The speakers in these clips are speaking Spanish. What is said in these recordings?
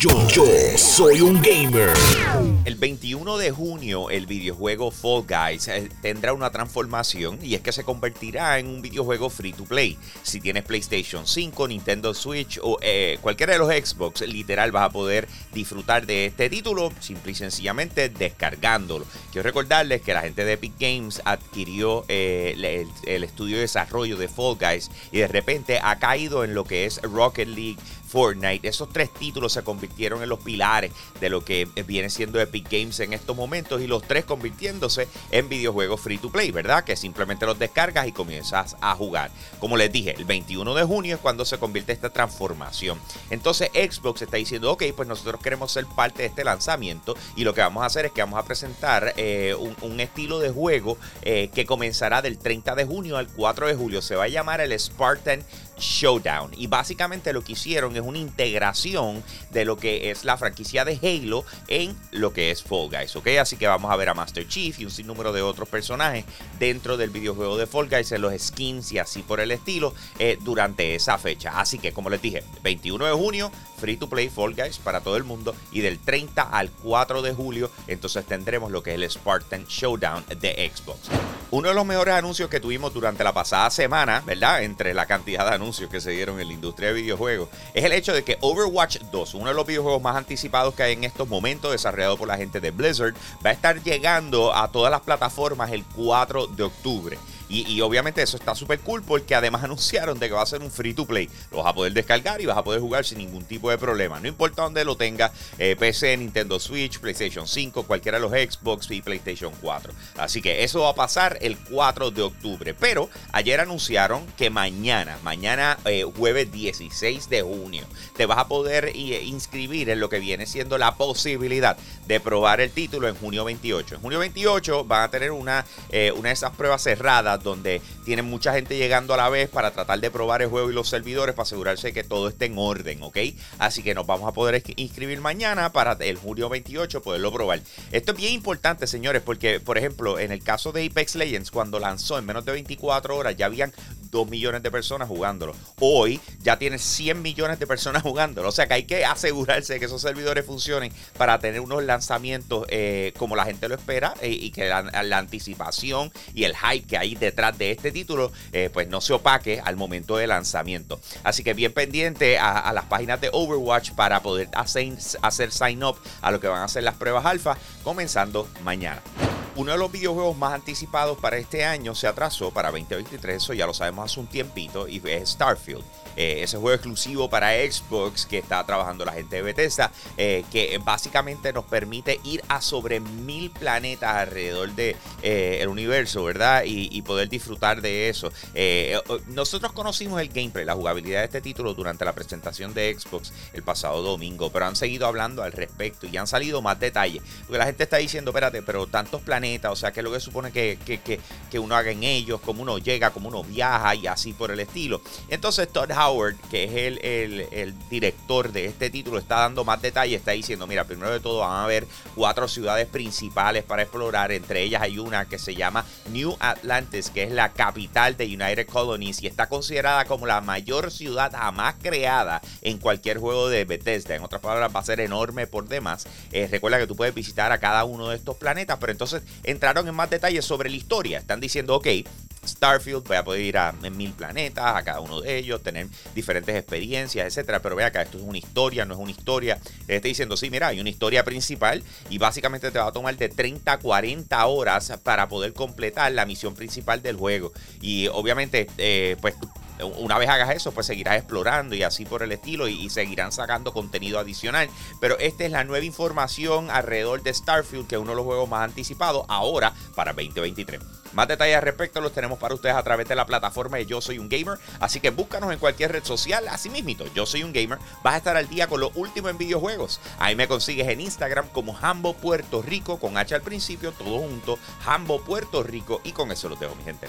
Yo, soy un gamer. El 21 de junio el videojuego Fall Guys eh, tendrá una transformación y es que se convertirá en un videojuego free to play. Si tienes PlayStation 5, Nintendo Switch o eh, cualquiera de los Xbox, literal vas a poder disfrutar de este título simple y sencillamente descargándolo. Quiero recordarles que la gente de Epic Games adquirió eh, el, el estudio de desarrollo de Fall Guys y de repente ha caído en lo que es Rocket League Fortnite. Esos tres títulos se convirtieron en los pilares de lo que viene siendo Epic Games en estos momentos y los tres convirtiéndose en videojuegos free to play, ¿verdad? Que simplemente los descargas y comienzas a jugar. Como les dije, el 21 de junio es cuando se convierte esta transformación. Entonces Xbox está diciendo, ok, pues nosotros queremos ser parte de este lanzamiento y lo que vamos a hacer es que vamos a presentar eh, un, estilo de juego eh, que comenzará del 30 de junio al 4 de julio. Se va a llamar el Spartan Showdown. Y básicamente lo que hicieron es una integración de lo que es la franquicia de Halo en lo que es Fall Guys, ¿ok? Así que vamos a ver a Master Chief y un sinnúmero de otros personajes dentro del videojuego de Fall Guys, en los skins y así por el estilo, eh, durante esa fecha. Así que, como les dije, 21 de junio, free to play Fall Guys para todo el mundo. Y del 30 al 4 de julio, entonces tendremos lo que es el Spartan Showdown de Xbox. Uno de los mejores anuncios que tuvimos durante la pasada semana, ¿verdad? Entre la cantidad de anuncios que se dieron en la industria de videojuegos, es el hecho de que Overwatch 2, uno de los videojuegos más anticipados que hay en estos momentos, desarrollado por la gente de Blizzard, va a estar llegando a todas las plataformas el 4 de octubre. Y, obviamente eso está súper cool porque además anunciaron de que va a ser un free to play. Lo vas a poder descargar y vas a poder jugar sin ningún tipo de problema. No importa dónde lo tenga, eh, PC, Nintendo Switch, PlayStation 5, cualquiera de los Xbox y PlayStation 4. Así que eso va a pasar el 4 de octubre. Pero ayer anunciaron que mañana, mañana eh, jueves 16 de junio, te vas a poder eh, inscribir en lo que viene siendo la posibilidad de probar el título en junio 28. En junio 28 van a tener una, una de esas pruebas cerradas donde tienen mucha gente llegando a la vez para tratar de probar el juego y los servidores para asegurarse que todo esté en orden, ¿ok? Así que nos vamos a poder inscribir mañana para el julio 28 poderlo probar. Esto es bien importante, señores, porque, por ejemplo, en el caso de Apex Legends, cuando lanzó en menos de 24 horas, ya habían 2 millones de personas jugándolo. Hoy ya tiene 100 millones de personas jugándolo. O sea que hay que asegurarse de que esos servidores funcionen para tener unos lanzamientos eh, como la gente lo espera eh, y que la, anticipación y el hype que hay detrás de este título eh, pues no se opaque al momento de lanzamiento. Así que bien pendiente a, las páginas de Overwatch para poder hacer, hacer sign up a lo que van a ser las pruebas alfa comenzando mañana. Uno de los videojuegos más anticipados para este año se atrasó para 2023, eso ya lo sabemos hace un tiempito, y es Starfield. Eh, ese juego exclusivo para Xbox que está trabajando la gente de Bethesda, eh, que básicamente nos permite ir a sobre mil planetas alrededor del de, eh, universo, ¿verdad? Y, poder disfrutar de eso. nosotros conocimos el gameplay, la jugabilidad de este título durante la presentación de Xbox el pasado domingo, pero han seguido hablando al respecto y han salido más detalles. Porque la gente está diciendo, espérate, pero tantos planetas, o sea, ¿qué es lo que supone que, que, uno haga en ellos? ¿Cómo uno llega? ¿Cómo uno viaja? Y así por el estilo. Entonces, Todd Howard, que es el, director de este título, está dando más detalles. Está diciendo: Mira, primero de todo, van a haber cuatro ciudades principales para explorar. Entre ellas hay una que se llama New Atlantis, que es la capital de United Colonies y está considerada como la mayor ciudad jamás creada en cualquier juego de Bethesda. En otras palabras, va a ser enorme por demás. Eh, recuerda que tú puedes visitar a cada uno de estos planetas, pero entonces entraron en más detalles sobre la historia. Están diciendo: Ok, Starfield, voy a poder ir a mil planetas, a cada uno de ellos, tener diferentes experiencias, etcétera. Pero vea acá, esto es una historia, no es una historia. Estoy diciendo, sí, mira, hay una historia principal y básicamente te va a tomar de 30 a 40 horas para poder completar la misión principal del juego. Y obviamente, eh, pues una vez hagas eso, pues seguirás explorando y así por el estilo y, seguirán sacando contenido adicional. Pero esta es la nueva información alrededor de Starfield, que es uno de los juegos más anticipados ahora para 2023. Más detalles al respecto los tenemos para ustedes a través de la plataforma de Yo Soy un Gamer. Así que búscanos en cualquier red social. Así Yo Soy un Gamer. Vas a estar al día con lo último en videojuegos. Ahí me consigues en Instagram como Hambo Puerto Rico con H al principio, todo junto. Hambo Puerto Rico. Y con eso los dejo, mi gente.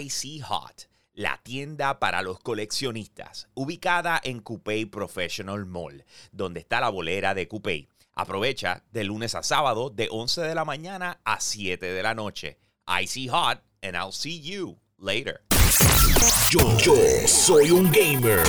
Icy Hot la tienda para los coleccionistas, ubicada en Coupé Professional Mall, donde está la bolera de Coupé. Aprovecha de lunes a sábado de 11 de la mañana a 7 de la noche. Icy hot and I'll see you later. Yo, yo soy un gamer.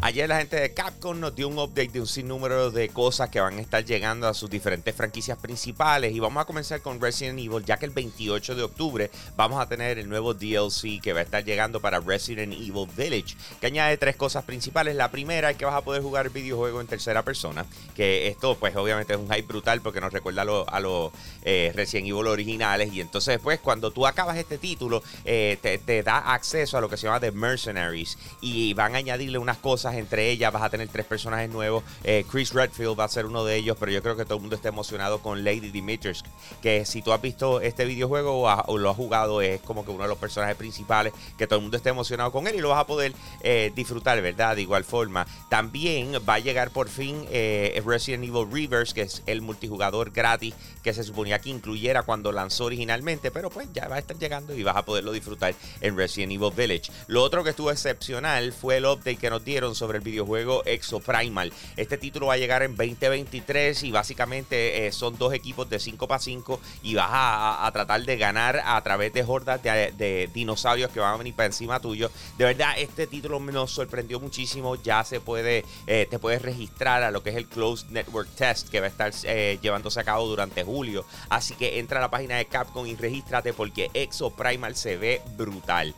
Ayer la gente de Capcom nos dio un update de un sinnúmero de cosas que van a estar llegando a sus diferentes franquicias principales y vamos a comenzar con Resident Evil ya que el 28 de octubre vamos a tener el nuevo DLC que va a estar llegando para Resident Evil Village que añade tres cosas principales. La primera es que vas a poder jugar el videojuego en tercera persona que esto pues obviamente es un hype brutal porque nos recuerda a los eh, Resident Evil originales y entonces después cuando tú acabas este título eh, te da acceso a lo que se llama Mercenaries y van a añadirle unas cosas, entre ellas vas a tener tres personajes nuevos, eh, Chris Redfield va a ser uno de ellos, pero yo creo que todo el mundo está emocionado con Lady Dimitris, que si tú has visto este videojuego o, lo has jugado es como que uno de los personajes principales, que todo el mundo está emocionado con él y lo vas a poder eh, disfrutar, ¿verdad? De igual forma. También va a llegar por fin eh, Resident Evil Reverse, que es el multijugador gratis que se suponía que incluyera cuando lanzó originalmente, pero pues ya va a estar llegando y vas a poderlo disfrutar en Resident Evil Village. Lo otro que estuvo excepcional fue el update que nos dieron sobre el videojuego Exo Primal. Este título va a llegar en 2023 y básicamente eh, son dos equipos de 5 para 5 y vas a, tratar de ganar a través de hordas de, dinosaurios que van a venir para encima tuyo. De verdad, este título nos sorprendió muchísimo. Ya se puede, eh, te puedes registrar a lo que es el Closed Network Test que va a estar eh, llevándose a cabo durante julio. Así que entra a la página de Capcom y regístrate porque Exo Primal se ve brutal.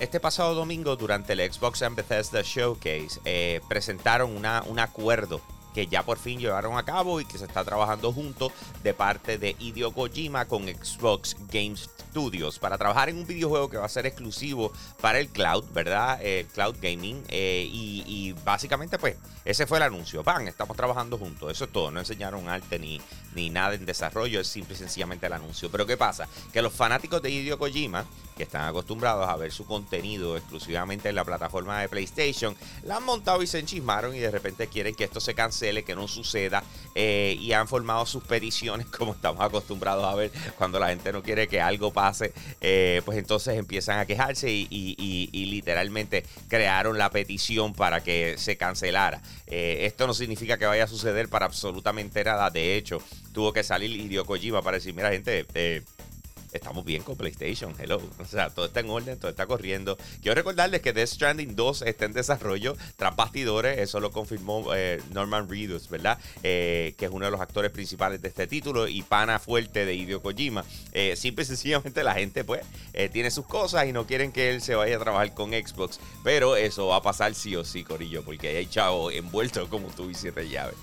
Este pasado domingo, durante el Xbox and Bethesda Showcase, eh, presentaron un acuerdo que ya por fin llevaron a cabo y que se está trabajando junto de parte de Hideo Kojima con Xbox Games Studios para trabajar en un videojuego que va a ser exclusivo para el cloud, ¿verdad? El cloud gaming. Eh, y, básicamente, pues, ese fue el anuncio. Van, estamos trabajando juntos. Eso es todo. No enseñaron arte ni, ni nada en desarrollo. Es simple y sencillamente el anuncio. Pero ¿qué pasa? Que los fanáticos de Hideo Kojima, que están acostumbrados a ver su contenido exclusivamente en la plataforma de PlayStation, la han montado y se enchismaron y de repente quieren que esto se cancele, que no suceda. Eh, y han formado sus peticiones como estamos acostumbrados a ver cuando la gente no quiere que algo pase eh, pues entonces empiezan a quejarse y, literalmente crearon la petición para que se cancelara. Eh, esto no significa que vaya a suceder para absolutamente nada. De hecho, tuvo que salir Hideo Kojima para decir, mira gente, eh, estamos bien con PlayStation, hello. O sea, todo está en orden, todo está corriendo. Quiero recordarles que Death Stranding 2 está en desarrollo tras bastidores, eso lo confirmó eh, Norman Reedus, ¿verdad? Eh, que es uno de los actores principales de este título y pana fuerte de Hideo Kojima. Eh, simple y sencillamente la gente, pues, tiene sus cosas y no quieren que él se vaya a trabajar con Xbox, pero eso va a pasar sí o sí, Corillo, porque hay chavo envuelto como tú y siete llaves.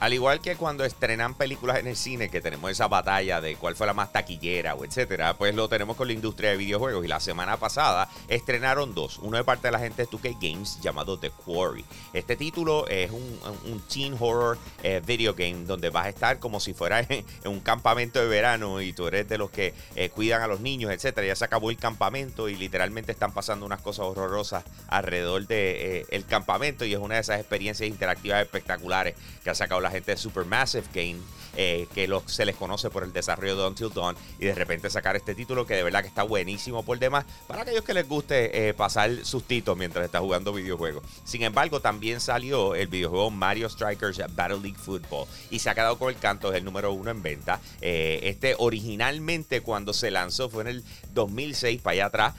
Al igual que cuando estrenan películas en el cine, que tenemos esa batalla de cuál fue la más taquillera o etcétera, pues lo tenemos con la industria de videojuegos. Y la semana pasada estrenaron dos. Uno de parte de la gente de 2K Games llamado The Quarry. Este título es un, teen horror eh, video game donde vas a estar como si fuera en, un campamento de verano y tú eres de los que eh, cuidan a los niños, etcétera. Ya se acabó el campamento y literalmente están pasando unas cosas horrorosas alrededor del de, eh, campamento y es una de esas experiencias interactivas espectaculares que ha sacado la gente de Supermassive Game, eh, que se les conoce por el desarrollo de Until Dawn, y de repente sacar este título que de verdad que está buenísimo por demás, para aquellos que les guste eh, pasar sustitos mientras está jugando videojuegos. Sin embargo, también salió el videojuego Mario Strikers Battle League Football, y se ha quedado con el canto, es el número uno en venta. Eh, este originalmente cuando se lanzó fue en el 2006 para allá atrás,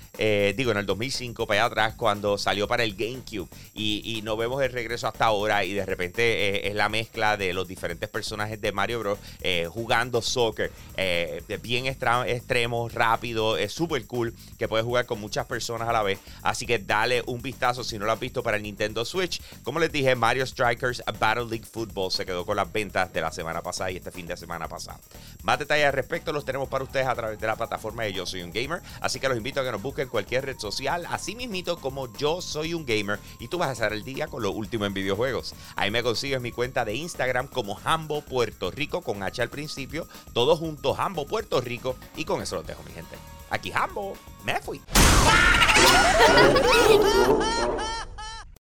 digo en el 2005 para allá atrás, cuando salió para el GameCube, y, y no vemos el regreso hasta ahora, y de repente es la mezcla de los diferentes personajes de Mario cerebro eh, jugando soccer. Eh, bien extremo, rápido, es súper cool que puedes jugar con muchas personas a la vez. Así que dale un vistazo si no lo has visto para el Nintendo Switch. Como les dije, Mario Strikers Battle League Football se quedó con las ventas de la semana pasada y este fin de semana pasado. Más detalles al respecto los tenemos para ustedes a través de la plataforma de Yo Soy un Gamer. Así que los invito a que nos busquen en cualquier red social, así mismito como Yo Soy un Gamer. Y tú vas a hacer el día con lo último en videojuegos. Ahí me consigues mi cuenta de Instagram como Hambo Puerto Rico con H al principio. Todos juntos, Hambo Puerto Rico. Y con eso lo dejo, mi gente. Aquí Hambo, me fui.